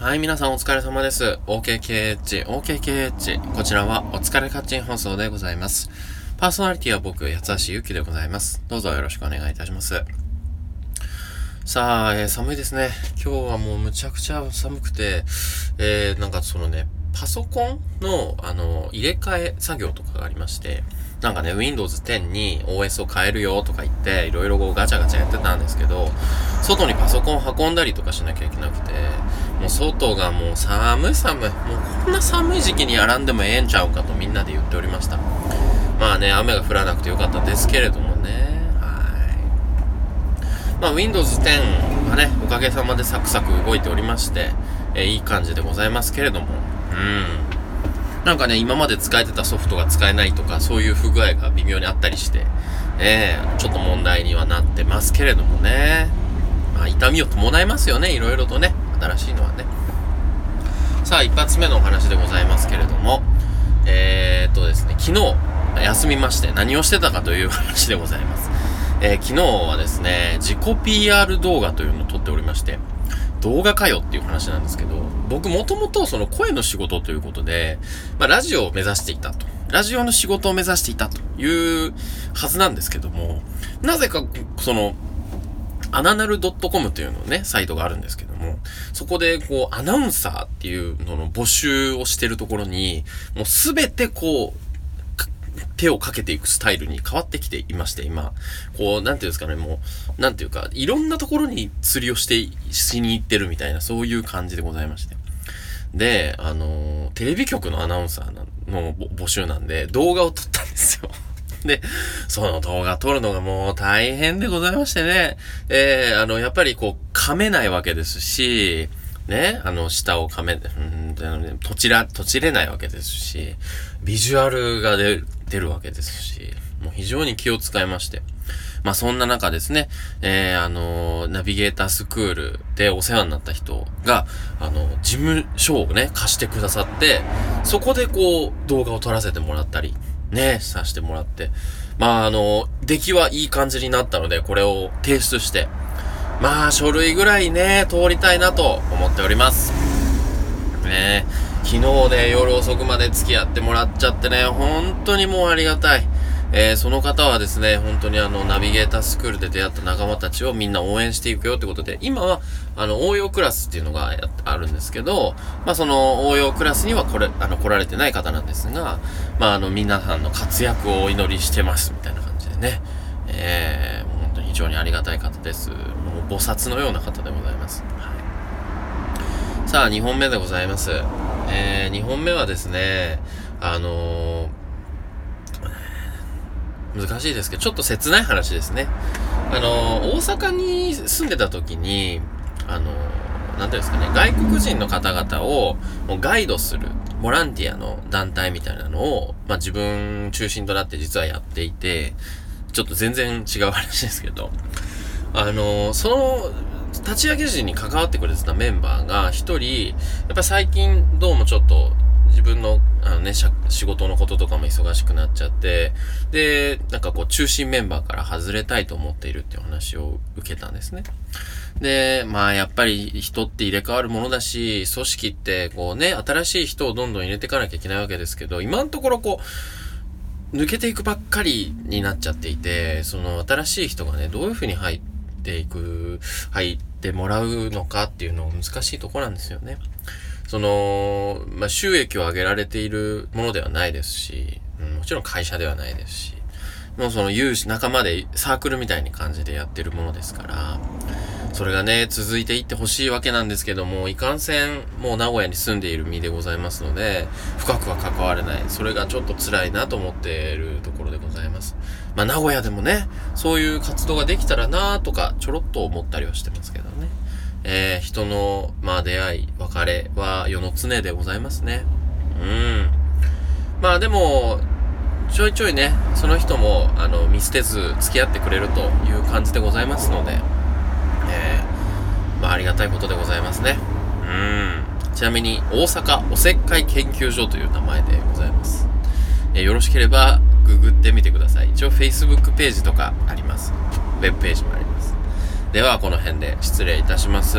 はい、皆さんお疲れ様です。OKKH、OKKH。こちらはお疲れカッチン放送でございます。パーソナリティは僕、八橋ゆきでございます。どうぞよろしくお願いいたします。さあ、えー、寒いですね。今日はもうむちゃくちゃ寒くて、えー、なんかそのね、パソコンの、あの、入れ替え作業とかがありまして、なんかね、Windows 10に OS を変えるよとか言って、いろいろこうガチャガチャやってたんですけど、外にパソコンを運んだりとかしなきゃいけなくて、もう外がもう寒い寒い。もうこんな寒い時期にやらんでもええんちゃうかとみんなで言っておりました。まあね、雨が降らなくてよかったですけれどもね。はい。まあ Windows 10はね、おかげさまでサクサク動いておりまして、えー、いい感じでございますけれども。うん。なんかね、今まで使えてたソフトが使えないとか、そういう不具合が微妙にあったりして、えー、ちょっと問題にはなってますけれどもね。まあ、痛みを伴いますよね、いろいろとね。新しいのはね。さあ、一発目のお話でございますけれども、えー、っとですね、昨日、休みまして何をしてたかという話でございます。えー、昨日はですね、自己 PR 動画というのを撮っておりまして、動画かよっていう話なんですけど、僕もともとその声の仕事ということで、まあラジオを目指していたと。ラジオの仕事を目指していたというはずなんですけども、なぜかそのアナナル .com というのね、サイトがあるんですけども、そこでこう、アナウンサーっていうのの募集をしてるところに、もうすべてこう、手をかけていくスタイルに変わってきていまして、今。こう、なんていうんですかね、もう、なんていうか、いろんなところに釣りをして、しに行ってるみたいな、そういう感じでございまして。で、あの、テレビ局のアナウンサーの募集なんで、動画を撮ったんですよ。で、その動画撮るのがもう大変でございましてね。えー、あの、やっぱりこう、噛めないわけですし、ね、あの、下を噛め、うん、とちら、とちれないわけですし、ビジュアルが出るわけですし、もう非常に気を使いまして。まあそんな中ですね、えー、あのナビゲータースクールでお世話になった人が、あの、事務所をね、貸してくださって、そこでこう、動画を撮らせてもらったり、ね、させてもらって。まあ、あの、出来はいい感じになったので、これを提出して、まあ、書類ぐらいね、通りたいなと思っております。ね昨日ね、夜遅くまで付き合ってもらっちゃってね、本当にもうありがたい。えー、その方はですね、本当にあの、ナビゲータースクールで出会った仲間たちをみんな応援していくよってことで、今は、あの、応用クラスっていうのがあるんですけど、まあ、その応用クラスにはこれ、あの、来られてない方なんですが、まあ、あの、皆さんの活躍をお祈りしてます、みたいな感じでね、えー、常にありがたい方です。もう、菩薩のような方でございます。はい。さあ、2本目でございます。えー、2本目はですね、あのー難しいですけど、ちょっと切ない話ですね。あの、大阪に住んでた時に、あの、なんていうんですかね、外国人の方々をガイドする、ボランティアの団体みたいなのを、まあ、自分中心となって実はやっていて、ちょっと全然違う話ですけど、あの、その、立ち上げ時に関わってくれてたメンバーが一人、やっぱ最近どうもちょっと自分の、あのね、仕事のこととかも忙しくなっちゃって、で、なんかこう、中心メンバーから外れたいと思っているっていう話を受けたんですね。で、まあ、やっぱり人って入れ替わるものだし、組織ってこうね、新しい人をどんどん入れていかなきゃいけないわけですけど、今のところこう、抜けていくばっかりになっちゃっていて、その新しい人がね、どういうふうに入っていく、入ってもらうのかっていうの難しいとこなんですよね。その、まあ、収益を上げられているものではないですし、うん、もちろん会社ではないですし、もうその有志、仲間でサークルみたいに感じでやってるものですから、それがね、続いていってほしいわけなんですけども、いかんせん、もう名古屋に住んでいる身でございますので、深くは関われない。それがちょっと辛いなと思っているところでございます。まあ、名古屋でもね、そういう活動ができたらなとか、ちょろっと思ったりはしてますけどね。えー、人の、まあ、出会い、別れは世の常でございますね。うん。まあでも、ちょいちょいね、その人も、あの、見捨てず付き合ってくれるという感じでございますので、えー、まあありがたいことでございますね。うん。ちなみに、大阪おせっかい研究所という名前でございます。えー、よろしければ、ググってみてください。一応 Facebook ページとかあります。ウェブページもあります。ではこの辺で失礼いたします。